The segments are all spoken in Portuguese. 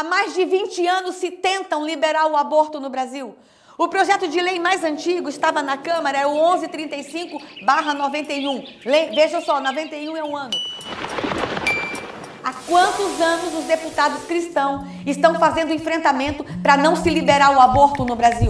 Há mais de 20 anos se tentam liberar o aborto no Brasil. O projeto de lei mais antigo estava na Câmara, é o 1135-91. Veja só, 91 é um ano. Há quantos anos os deputados cristãos estão fazendo enfrentamento para não se liberar o aborto no Brasil?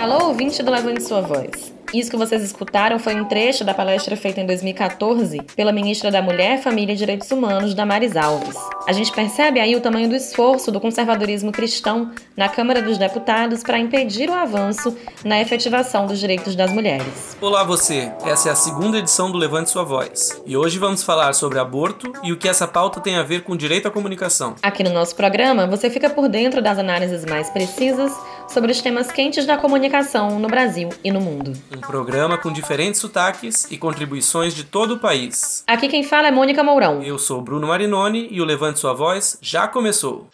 Alô, ouvinte do Levante Sua Voz. Isso que vocês escutaram foi um trecho da palestra feita em 2014 pela ministra da Mulher, Família e Direitos Humanos, Damares Alves. A gente percebe aí o tamanho do esforço do conservadorismo cristão na Câmara dos Deputados para impedir o avanço na efetivação dos direitos das mulheres. Olá você, essa é a segunda edição do Levante Sua Voz. E hoje vamos falar sobre aborto e o que essa pauta tem a ver com direito à comunicação. Aqui no nosso programa, você fica por dentro das análises mais precisas sobre os temas quentes da comunicação no Brasil e no mundo. Um programa com diferentes sotaques e contribuições de todo o país. Aqui quem fala é Mônica Mourão. Eu sou Bruno Marinoni e o Levante Sua Voz já começou.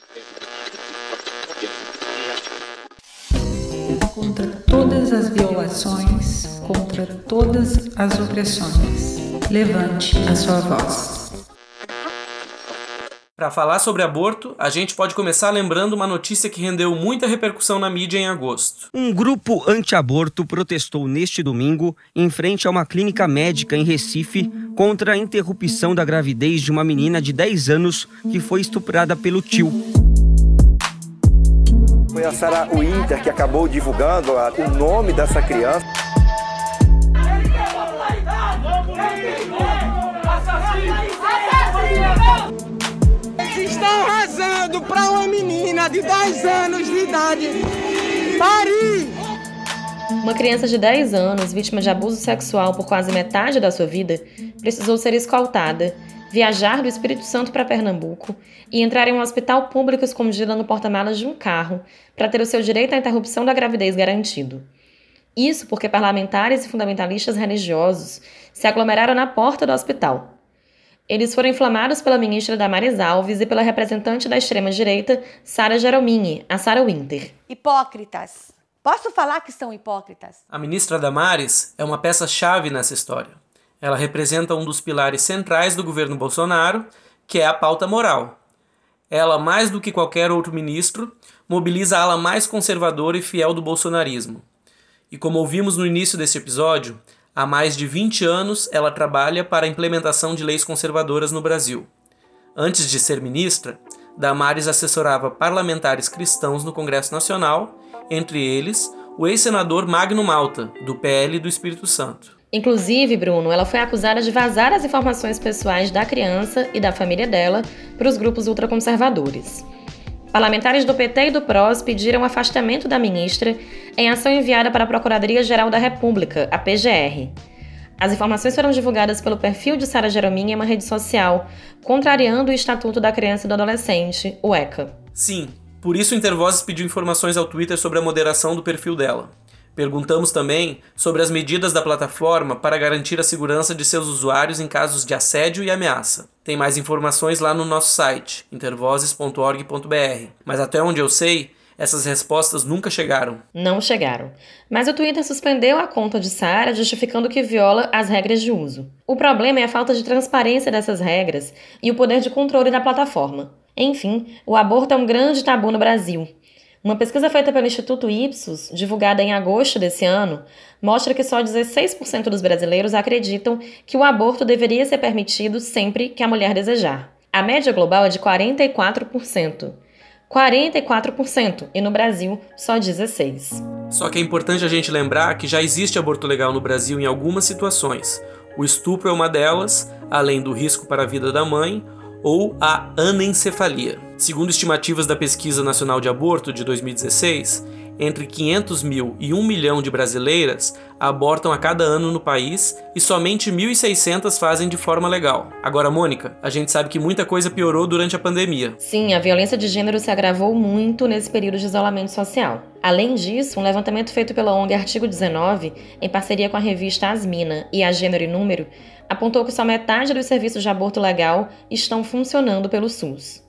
Contra todas as violações, contra todas as opressões, levante a sua voz. Para falar sobre aborto, a gente pode começar lembrando uma notícia que rendeu muita repercussão na mídia em agosto. Um grupo anti-aborto protestou neste domingo em frente a uma clínica médica em Recife contra a interrupção da gravidez de uma menina de 10 anos que foi estuprada pelo tio. Foi a Sara Winter que acabou divulgando o nome dessa criança. Rezando para uma menina de 10 anos de idade parir. Uma criança de 10 anos, vítima de abuso sexual por quase metade da sua vida, precisou ser escoltada, viajar do Espírito Santo para Pernambuco e entrar em um hospital público escondida no porta-malas de um carro para ter o seu direito à interrupção da gravidez garantido. Isso porque parlamentares e fundamentalistas religiosos se aglomeraram na porta do hospital eles foram inflamados pela ministra Damares Alves e pela representante da extrema-direita, Sara Jeromini, a Sara Winter. Hipócritas. Posso falar que são hipócritas? A ministra Damares é uma peça-chave nessa história. Ela representa um dos pilares centrais do governo Bolsonaro, que é a pauta moral. Ela, mais do que qualquer outro ministro, mobiliza a ala mais conservadora e fiel do bolsonarismo. E como ouvimos no início desse episódio, Há mais de 20 anos, ela trabalha para a implementação de leis conservadoras no Brasil. Antes de ser ministra, Damares assessorava parlamentares cristãos no Congresso Nacional, entre eles o ex-senador Magno Malta, do PL do Espírito Santo. Inclusive, Bruno, ela foi acusada de vazar as informações pessoais da criança e da família dela para os grupos ultraconservadores. Parlamentares do PT e do PROS pediram afastamento da ministra em ação enviada para a Procuradoria-Geral da República, a PGR. As informações foram divulgadas pelo perfil de Sara Jeromin em uma rede social, contrariando o Estatuto da Criança e do Adolescente, o ECA. Sim, por isso Intervozes pediu informações ao Twitter sobre a moderação do perfil dela. Perguntamos também sobre as medidas da plataforma para garantir a segurança de seus usuários em casos de assédio e ameaça. Tem mais informações lá no nosso site, intervozes.org.br. Mas até onde eu sei, essas respostas nunca chegaram. Não chegaram. Mas o Twitter suspendeu a conta de Sara, justificando que viola as regras de uso. O problema é a falta de transparência dessas regras e o poder de controle da plataforma. Enfim, o aborto é um grande tabu no Brasil. Uma pesquisa feita pelo Instituto Ipsos, divulgada em agosto desse ano, mostra que só 16% dos brasileiros acreditam que o aborto deveria ser permitido sempre que a mulher desejar. A média global é de 44%. 44% e no Brasil só 16%. Só que é importante a gente lembrar que já existe aborto legal no Brasil em algumas situações. O estupro é uma delas, além do risco para a vida da mãe ou a anencefalia. Segundo estimativas da Pesquisa Nacional de Aborto de 2016, entre 500 mil e 1 milhão de brasileiras abortam a cada ano no país e somente 1.600 fazem de forma legal. Agora, Mônica, a gente sabe que muita coisa piorou durante a pandemia. Sim, a violência de gênero se agravou muito nesse período de isolamento social. Além disso, um levantamento feito pela ONG Artigo 19, em parceria com a revista Asmina e a Gênero e Número, apontou que só metade dos serviços de aborto legal estão funcionando pelo SUS.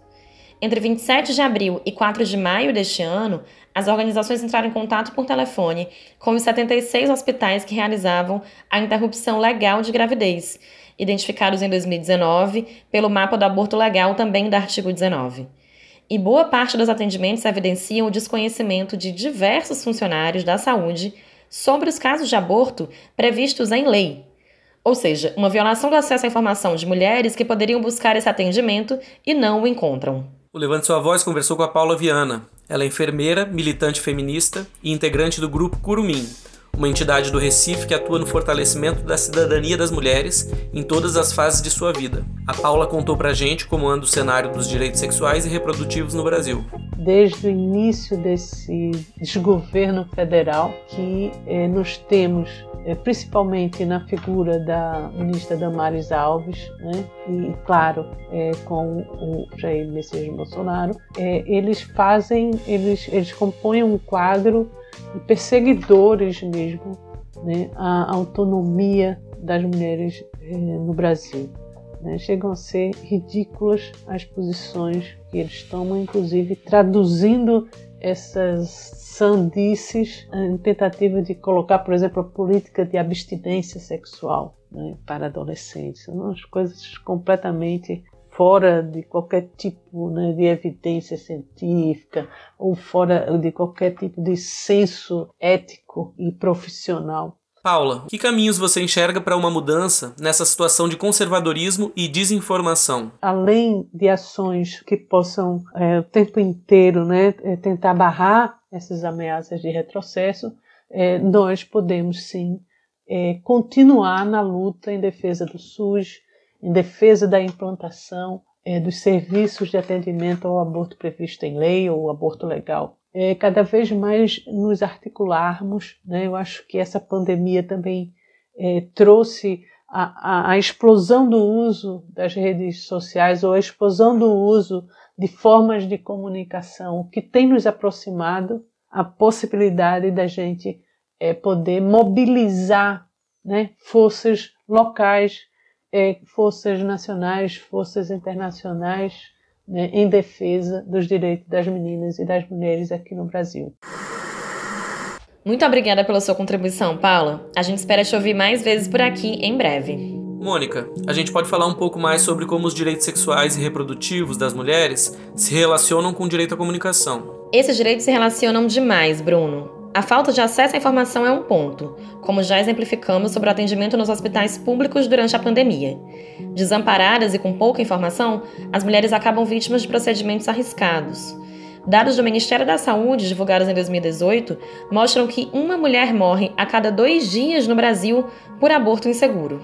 Entre 27 de abril e 4 de maio deste ano, as organizações entraram em contato por telefone com os 76 hospitais que realizavam a interrupção legal de gravidez identificados em 2019 pelo mapa do aborto legal também do artigo 19. E boa parte dos atendimentos evidenciam o desconhecimento de diversos funcionários da saúde sobre os casos de aborto previstos em lei. Ou seja, uma violação do acesso à informação de mulheres que poderiam buscar esse atendimento e não o encontram. O Levante Sua Voz conversou com a Paula Viana. Ela é enfermeira, militante feminista e integrante do grupo Curumim, uma entidade do Recife que atua no fortalecimento da cidadania das mulheres em todas as fases de sua vida. A Paula contou pra gente como anda o cenário dos direitos sexuais e reprodutivos no Brasil. Desde o início desse desgoverno federal que eh, nos temos principalmente na figura da ministra Damares Alves, né? e, claro, é, com o Jair Messias Bolsonaro, é, eles fazem, eles, eles compõem um quadro de perseguidores mesmo né? a autonomia das mulheres é, no Brasil. Né? Chegam a ser ridículas as posições que eles tomam, inclusive traduzindo essas sandices em tentativa de colocar, por exemplo, a política de abstinência sexual né, para adolescentes. Umas coisas completamente fora de qualquer tipo né, de evidência científica ou fora de qualquer tipo de senso ético e profissional. Paula, que caminhos você enxerga para uma mudança nessa situação de conservadorismo e desinformação? Além de ações que possam é, o tempo inteiro né, é, tentar barrar essas ameaças de retrocesso, é, nós podemos sim é, continuar na luta em defesa do SUS, em defesa da implantação dos serviços de atendimento ao aborto previsto em lei ou aborto legal é, cada vez mais nos articularmos. Né? Eu acho que essa pandemia também é, trouxe a, a, a, explosão do uso das redes sociais ou a explosão do uso de formas de comunicação que tem nos aproximado a possibilidade da gente é, poder mobilizar né, forças locais, é, forças nacionais, forças internacionais né, em defesa dos direitos das meninas e das mulheres aqui no Brasil. Muito obrigada pela sua contribuição, Paula. A gente espera te ouvir mais vezes por aqui em breve. Mônica, a gente pode falar um pouco mais sobre como os direitos sexuais e reprodutivos das mulheres se relacionam com o direito à comunicação. Esses direitos se relacionam demais, Bruno. A falta de acesso à informação é um ponto, como já exemplificamos sobre o atendimento nos hospitais públicos durante a pandemia. Desamparadas e com pouca informação, as mulheres acabam vítimas de procedimentos arriscados. Dados do Ministério da Saúde, divulgados em 2018, mostram que uma mulher morre a cada dois dias no Brasil por aborto inseguro.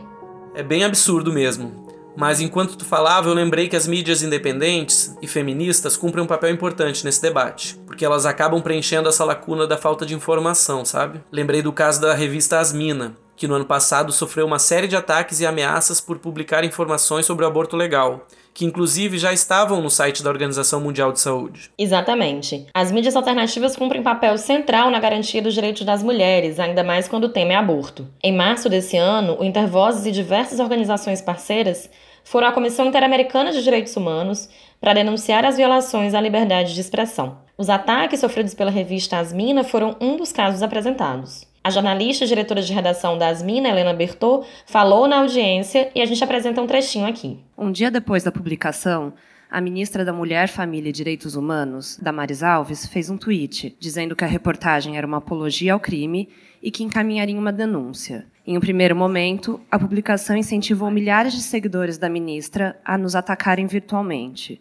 É bem absurdo mesmo. Mas enquanto tu falava, eu lembrei que as mídias independentes e feministas cumprem um papel importante nesse debate, porque elas acabam preenchendo essa lacuna da falta de informação, sabe? Lembrei do caso da revista Asmina, que no ano passado sofreu uma série de ataques e ameaças por publicar informações sobre o aborto legal, que inclusive já estavam no site da Organização Mundial de Saúde. Exatamente. As mídias alternativas cumprem papel central na garantia dos direitos das mulheres, ainda mais quando o tema é aborto. Em março desse ano, o Intervozes e diversas organizações parceiras foram à Comissão Interamericana de Direitos Humanos para denunciar as violações à liberdade de expressão. Os ataques sofridos pela revista Asmina foram um dos casos apresentados. A jornalista e diretora de redação da Asmina, Helena Bertot, falou na audiência e a gente apresenta um trechinho aqui. Um dia depois da publicação, a ministra da Mulher, Família e Direitos Humanos, Damares Alves, fez um tweet dizendo que a reportagem era uma apologia ao crime e que encaminharia uma denúncia. Em um primeiro momento, a publicação incentivou milhares de seguidores da ministra a nos atacarem virtualmente.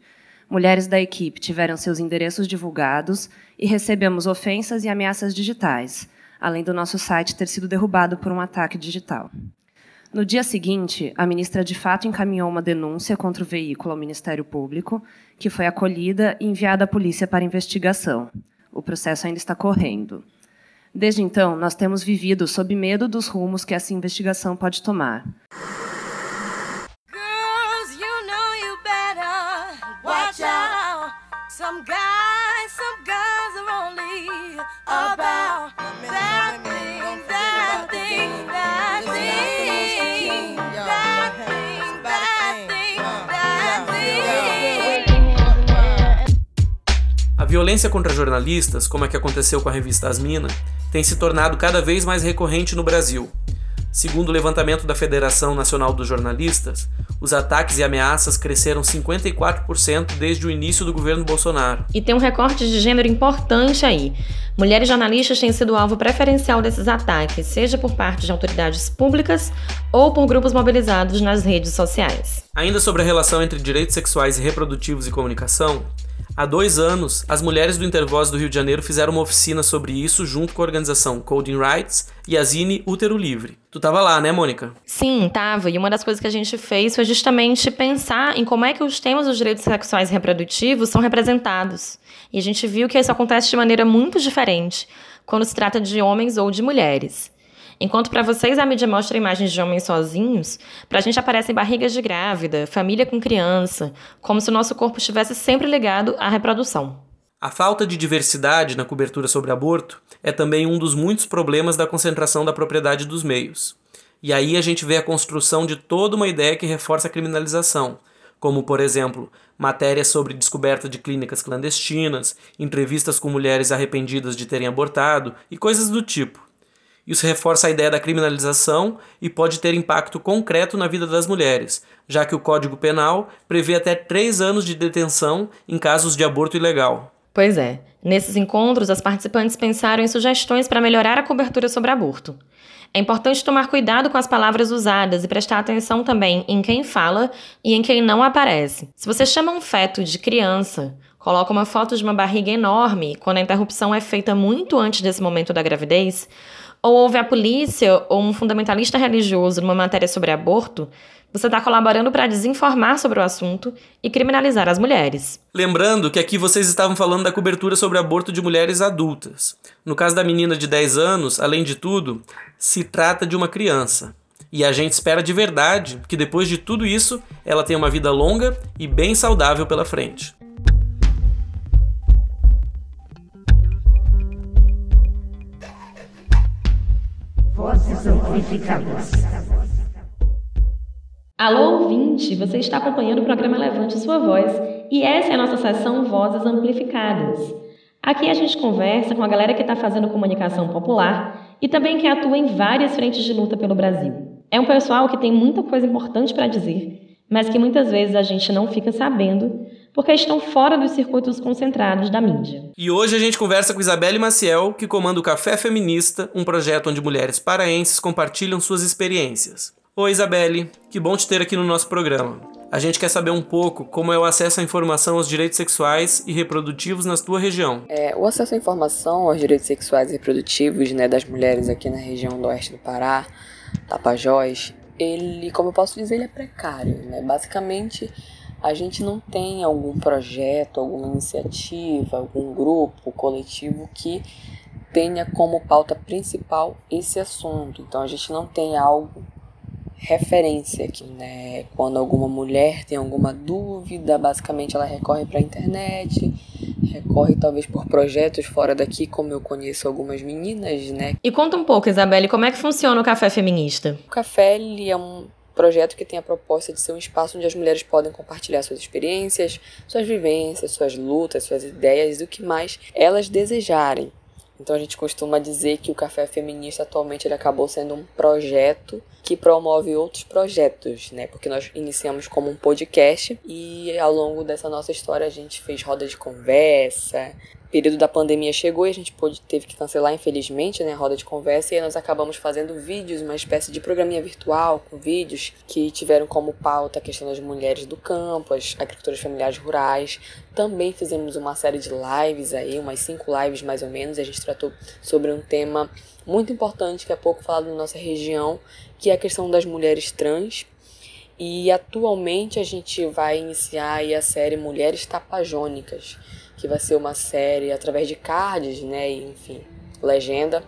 Mulheres da equipe tiveram seus endereços divulgados e recebemos ofensas e ameaças digitais além do nosso site ter sido derrubado por um ataque digital. No dia seguinte, a ministra de fato encaminhou uma denúncia contra o veículo ao Ministério Público, que foi acolhida e enviada à polícia para investigação. O processo ainda está correndo. Desde então, nós temos vivido sob medo dos rumos que essa investigação pode tomar. Girls, you know you violência contra jornalistas, como é que aconteceu com a revista Asmina, tem se tornado cada vez mais recorrente no Brasil. Segundo o levantamento da Federação Nacional dos Jornalistas, os ataques e ameaças cresceram 54% desde o início do governo Bolsonaro. E tem um recorte de gênero importante aí. Mulheres jornalistas têm sido alvo preferencial desses ataques, seja por parte de autoridades públicas ou por grupos mobilizados nas redes sociais. Ainda sobre a relação entre direitos sexuais e reprodutivos e comunicação, Há dois anos, as mulheres do Intervoz do Rio de Janeiro fizeram uma oficina sobre isso junto com a organização Coding Rights e a Zine Útero Livre. Tu tava lá, né, Mônica? Sim, tava. E uma das coisas que a gente fez foi justamente pensar em como é que os temas dos direitos sexuais e reprodutivos são representados. E a gente viu que isso acontece de maneira muito diferente quando se trata de homens ou de mulheres. Enquanto para vocês a mídia mostra imagens de homens sozinhos, para a gente aparecem barrigas de grávida, família com criança, como se o nosso corpo estivesse sempre ligado à reprodução. A falta de diversidade na cobertura sobre aborto é também um dos muitos problemas da concentração da propriedade dos meios. E aí a gente vê a construção de toda uma ideia que reforça a criminalização, como, por exemplo, matérias sobre descoberta de clínicas clandestinas, entrevistas com mulheres arrependidas de terem abortado e coisas do tipo. Isso reforça a ideia da criminalização e pode ter impacto concreto na vida das mulheres, já que o Código Penal prevê até três anos de detenção em casos de aborto ilegal. Pois é. Nesses encontros, as participantes pensaram em sugestões para melhorar a cobertura sobre aborto. É importante tomar cuidado com as palavras usadas e prestar atenção também em quem fala e em quem não aparece. Se você chama um feto de criança, coloca uma foto de uma barriga enorme quando a interrupção é feita muito antes desse momento da gravidez, ou ouve a polícia ou um fundamentalista religioso numa matéria sobre aborto, você está colaborando para desinformar sobre o assunto e criminalizar as mulheres. Lembrando que aqui vocês estavam falando da cobertura sobre aborto de mulheres adultas. No caso da menina de 10 anos, além de tudo, se trata de uma criança. E a gente espera de verdade que depois de tudo isso, ela tenha uma vida longa e bem saudável pela frente. Vozes Amplificadas. Alô, ouvinte! Você está acompanhando o programa Levante Sua Voz e essa é a nossa sessão Vozes Amplificadas. Aqui a gente conversa com a galera que está fazendo comunicação popular e também que atua em várias frentes de luta pelo Brasil. É um pessoal que tem muita coisa importante para dizer, mas que muitas vezes a gente não fica sabendo porque estão fora dos circuitos concentrados da mídia. E hoje a gente conversa com Isabelle Maciel, que comanda o Café Feminista, um projeto onde mulheres paraenses compartilham suas experiências. Oi, Isabelle, que bom te ter aqui no nosso programa. A gente quer saber um pouco como é o acesso à informação aos direitos sexuais e reprodutivos na tua região. É, o acesso à informação aos direitos sexuais e reprodutivos né, das mulheres aqui na região do oeste do Pará, Tapajós, ele, como eu posso dizer, ele é precário. Né? Basicamente, a gente não tem algum projeto, alguma iniciativa, algum grupo coletivo que tenha como pauta principal esse assunto. Então a gente não tem algo referência aqui, né? Quando alguma mulher tem alguma dúvida, basicamente ela recorre para a internet, recorre talvez por projetos fora daqui, como eu conheço algumas meninas, né? E conta um pouco, Isabelle, como é que funciona o Café Feminista? O Café ele é um projeto que tem a proposta de ser um espaço onde as mulheres podem compartilhar suas experiências, suas vivências, suas lutas, suas ideias e o que mais elas desejarem. Então a gente costuma dizer que o Café Feminista atualmente ele acabou sendo um projeto que promove outros projetos, né? Porque nós iniciamos como um podcast e ao longo dessa nossa história a gente fez roda de conversa, período da pandemia chegou e a gente pôde, teve que cancelar, infelizmente, né, a roda de conversa, e aí nós acabamos fazendo vídeos, uma espécie de programinha virtual com vídeos que tiveram como pauta a questão das mulheres do campo, as agricultoras familiares rurais. Também fizemos uma série de lives aí, umas cinco lives mais ou menos, e a gente tratou sobre um tema muito importante que é pouco falado na nossa região, que é a questão das mulheres trans. E atualmente a gente vai iniciar a série Mulheres Tapajônicas, que vai ser uma série através de cards, né, e, enfim, legenda,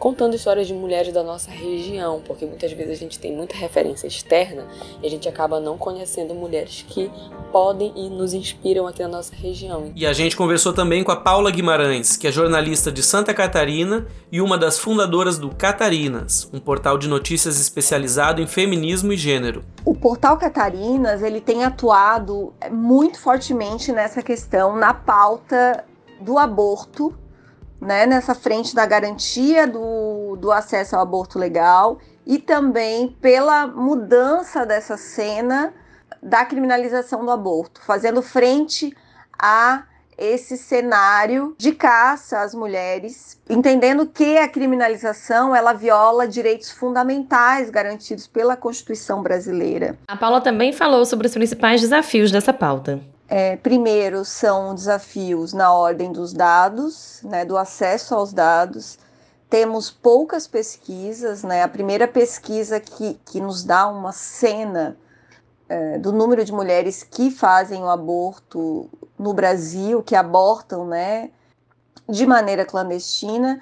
contando histórias de mulheres da nossa região, porque muitas vezes a gente tem muita referência externa e a gente acaba não conhecendo mulheres que podem e nos inspiram aqui na nossa região. E a gente conversou também com a Paula Guimarães, que é jornalista de Santa Catarina e uma das fundadoras do Catarinas, um portal de notícias especializado em feminismo e gênero. O portal Catarinas, ele tem atuado muito fortemente nessa questão na pauta do aborto né, nessa frente da garantia do, do acesso ao aborto legal e também pela mudança dessa cena da criminalização do aborto, fazendo frente a esse cenário de caça às mulheres, entendendo que a criminalização ela viola direitos fundamentais garantidos pela Constituição brasileira. A Paula também falou sobre os principais desafios dessa pauta. É, primeiro são desafios na ordem dos dados, né, do acesso aos dados. Temos poucas pesquisas, né? A primeira pesquisa que, que nos dá uma cena é, do número de mulheres que fazem o aborto no Brasil, que abortam, né, de maneira clandestina,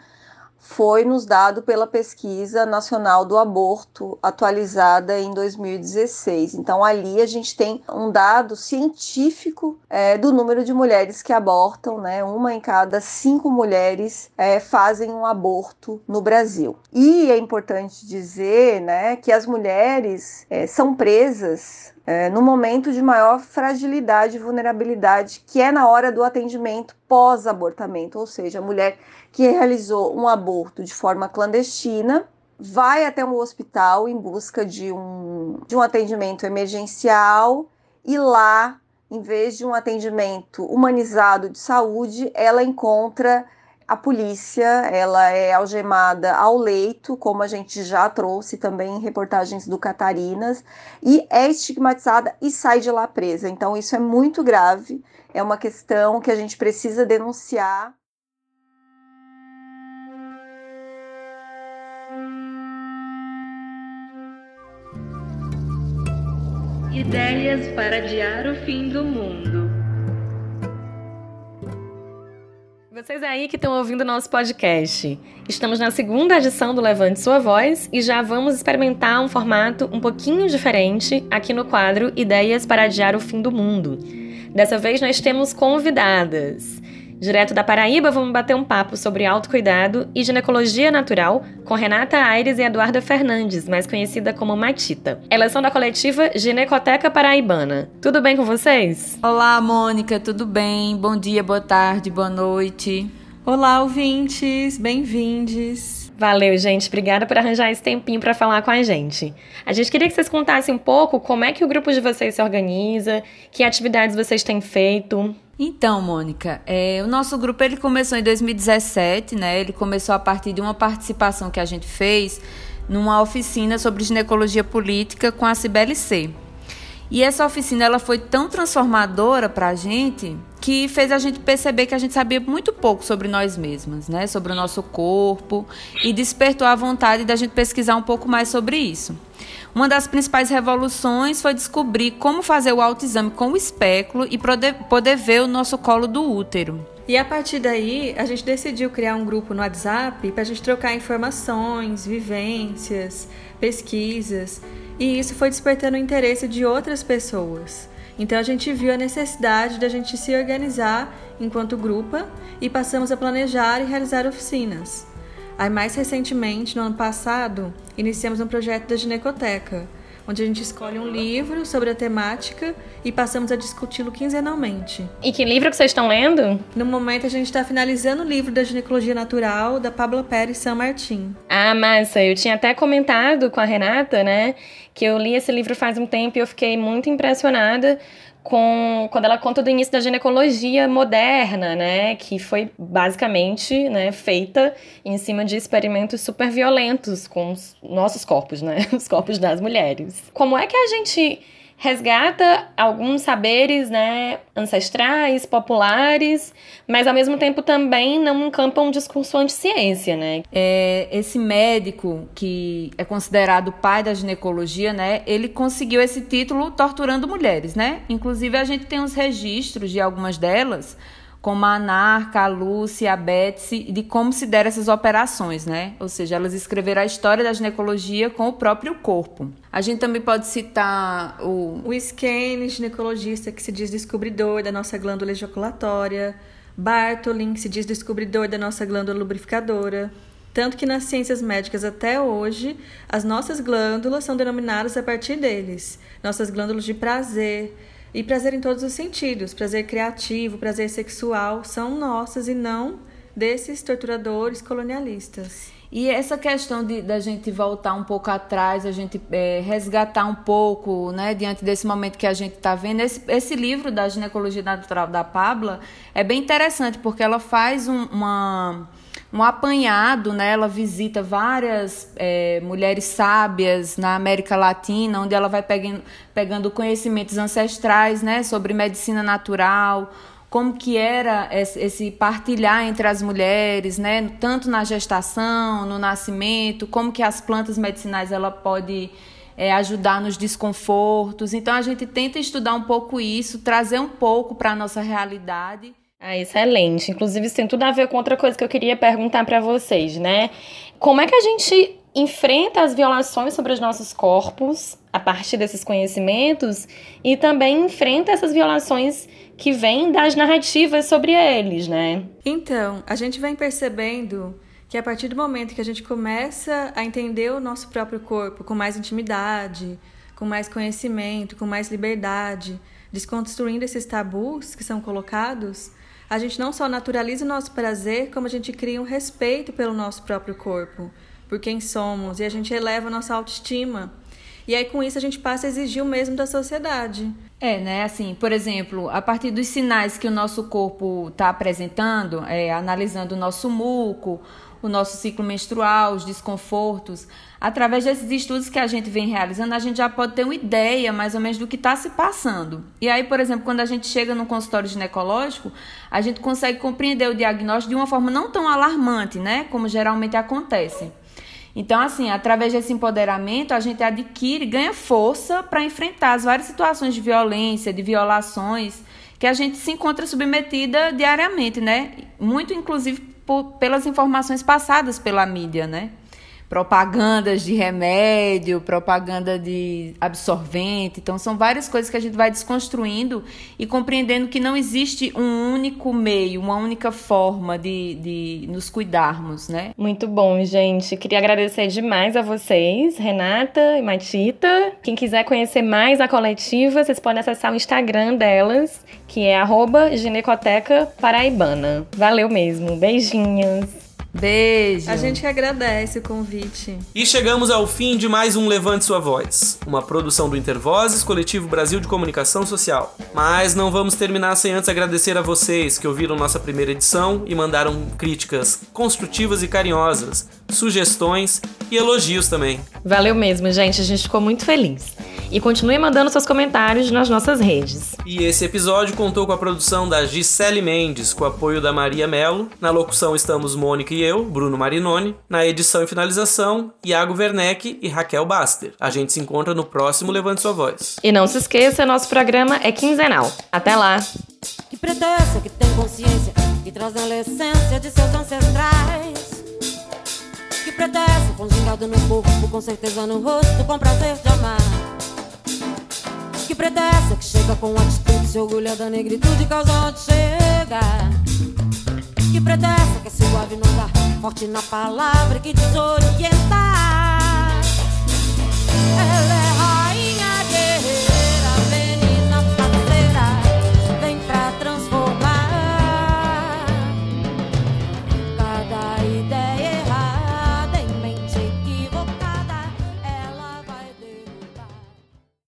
foi nos dado pela Pesquisa Nacional do Aborto, atualizada em 2016. Então, ali a gente tem um dado científico é, do número de mulheres que abortam, né? Uma em cada cinco mulheres é, fazem um aborto no Brasil. E é importante dizer, né, que as mulheres é, são presas é, no momento de maior fragilidade e vulnerabilidade, que é na hora do atendimento pós-abortamento, ou seja, a mulher que realizou um aborto de forma clandestina vai até um hospital em busca de um, de um atendimento emergencial e lá, em vez de um atendimento humanizado de saúde, ela encontra a polícia ela é algemada ao leito, como a gente já trouxe também em reportagens do Catarinas, e é estigmatizada e sai de lá presa. Então, isso é muito grave, é uma questão que a gente precisa denunciar. Ideias para adiar o fim do mundo. Vocês aí que estão ouvindo nosso podcast. Estamos na segunda edição do Levante Sua Voz e já vamos experimentar um formato um pouquinho diferente aqui no quadro Ideias para Adiar o Fim do Mundo. Dessa vez nós temos convidadas. Direto da Paraíba, vamos bater um papo sobre autocuidado e ginecologia natural com Renata Aires e Eduarda Fernandes, mais conhecida como Matita. Elas são da coletiva Ginecoteca Paraibana. Tudo bem com vocês? Olá, Mônica, tudo bem? Bom dia, boa tarde, boa noite. Olá, ouvintes, bem-vindos. Valeu, gente. Obrigada por arranjar esse tempinho para falar com a gente. A gente queria que vocês contassem um pouco como é que o grupo de vocês se organiza, que atividades vocês têm feito. Então, Mônica, é, o nosso grupo ele começou em 2017, né? Ele começou a partir de uma participação que a gente fez numa oficina sobre ginecologia política com a CBLC. E essa oficina ela foi tão transformadora para a gente que fez a gente perceber que a gente sabia muito pouco sobre nós mesmas, né? Sobre o nosso corpo e despertou a vontade da gente pesquisar um pouco mais sobre isso. Uma das principais revoluções foi descobrir como fazer o autoexame com o espéculo e poder ver o nosso colo do útero. E a partir daí, a gente decidiu criar um grupo no WhatsApp para a gente trocar informações, vivências, pesquisas, e isso foi despertando o interesse de outras pessoas. Então a gente viu a necessidade da gente se organizar enquanto grupo e passamos a planejar e realizar oficinas. Aí, mais recentemente, no ano passado, iniciamos um projeto da Ginecoteca, onde a gente escolhe um livro sobre a temática e passamos a discuti-lo quinzenalmente. E que livro que vocês estão lendo? No momento, a gente está finalizando o livro da Ginecologia Natural, da Pablo Pérez San Martin. Ah, massa! Eu tinha até comentado com a Renata, né, que eu li esse livro faz um tempo e eu fiquei muito impressionada com quando ela conta do início da ginecologia moderna, né, que foi basicamente, né, feita em cima de experimentos super violentos com os nossos corpos, né, os corpos das mulheres. Como é que a gente resgata alguns saberes né, ancestrais, populares, mas ao mesmo tempo também não encampa um discurso anti-ciência, né? É, esse médico que é considerado pai da ginecologia, né, ele conseguiu esse título torturando mulheres, né? Inclusive a gente tem os registros de algumas delas como a Anarca, a Lúcia, a Betsy, de como se deram essas operações, né? Ou seja, elas escreveram a história da ginecologia com o próprio corpo. A gente também pode citar o... O Skene, ginecologista, que se diz descobridor da nossa glândula ejaculatória. Bartolin, que se diz descobridor da nossa glândula lubrificadora. Tanto que nas ciências médicas até hoje, as nossas glândulas são denominadas a partir deles. Nossas glândulas de prazer, e prazer em todos os sentidos, prazer criativo, prazer sexual, são nossas e não desses torturadores colonialistas. E essa questão de da gente voltar um pouco atrás, a gente é, resgatar um pouco, né, diante desse momento que a gente está vendo, esse, esse livro da ginecologia natural da Pabla é bem interessante porque ela faz um, uma um apanhado, né? Ela visita várias é, mulheres sábias na América Latina, onde ela vai pegando, pegando conhecimentos ancestrais, né? Sobre medicina natural, como que era esse partilhar entre as mulheres, né? Tanto na gestação, no nascimento, como que as plantas medicinais ela pode é, ajudar nos desconfortos. Então a gente tenta estudar um pouco isso, trazer um pouco para a nossa realidade. Ah, excelente. Inclusive, isso tem tudo a ver com outra coisa que eu queria perguntar para vocês, né? Como é que a gente enfrenta as violações sobre os nossos corpos a partir desses conhecimentos e também enfrenta essas violações que vêm das narrativas sobre eles, né? Então, a gente vem percebendo que a partir do momento que a gente começa a entender o nosso próprio corpo com mais intimidade, com mais conhecimento, com mais liberdade, desconstruindo esses tabus que são colocados, a gente não só naturaliza o nosso prazer, como a gente cria um respeito pelo nosso próprio corpo, por quem somos, e a gente eleva a nossa autoestima. E aí, com isso, a gente passa a exigir o mesmo da sociedade. É, né? Assim, por exemplo, a partir dos sinais que o nosso corpo está apresentando, é, analisando o nosso muco, o nosso ciclo menstrual, os desconfortos. Através desses estudos que a gente vem realizando, a gente já pode ter uma ideia mais ou menos do que está se passando. E aí, por exemplo, quando a gente chega no consultório ginecológico, a gente consegue compreender o diagnóstico de uma forma não tão alarmante, né? Como geralmente acontece. Então, assim, através desse empoderamento, a gente adquire, ganha força para enfrentar as várias situações de violência, de violações que a gente se encontra submetida diariamente, né? Muito, inclusive, por, pelas informações passadas pela mídia, né? Propagandas de remédio, propaganda de absorvente. Então, são várias coisas que a gente vai desconstruindo e compreendendo que não existe um único meio, uma única forma de, de nos cuidarmos, né? Muito bom, gente. Queria agradecer demais a vocês, Renata e Matita. Quem quiser conhecer mais a coletiva, vocês podem acessar o Instagram delas, que é ginecoteca paraibana. Valeu mesmo. Beijinhos. Beijo. A gente agradece o convite. E chegamos ao fim de mais um Levante Sua Voz, uma produção do Intervozes, Coletivo Brasil de Comunicação Social. Mas não vamos terminar sem antes agradecer a vocês que ouviram nossa primeira edição e mandaram críticas construtivas e carinhosas, sugestões e elogios também. Valeu mesmo, gente. A gente ficou muito feliz. E continue mandando seus comentários nas nossas redes. E esse episódio contou com a produção da Gisele Mendes, com o apoio da Maria Melo. Na locução estamos Mônica e eu, Bruno Marinoni. Na edição e finalização, Iago Werneck e Raquel Baster. A gente se encontra no próximo Levante Sua Voz. E não se esqueça, nosso programa é quinzenal. Até lá! Que que tem consciência, que traz a essência de seus ancestrais? Essa com gingado no corpo, com certeza no rosto, com prazer de amar? Que preta essa que chega com atitude, se orgulha da negritude, causa onde chega? Que preta essa que é suave no dar, forte na palavra que desorienta? Ela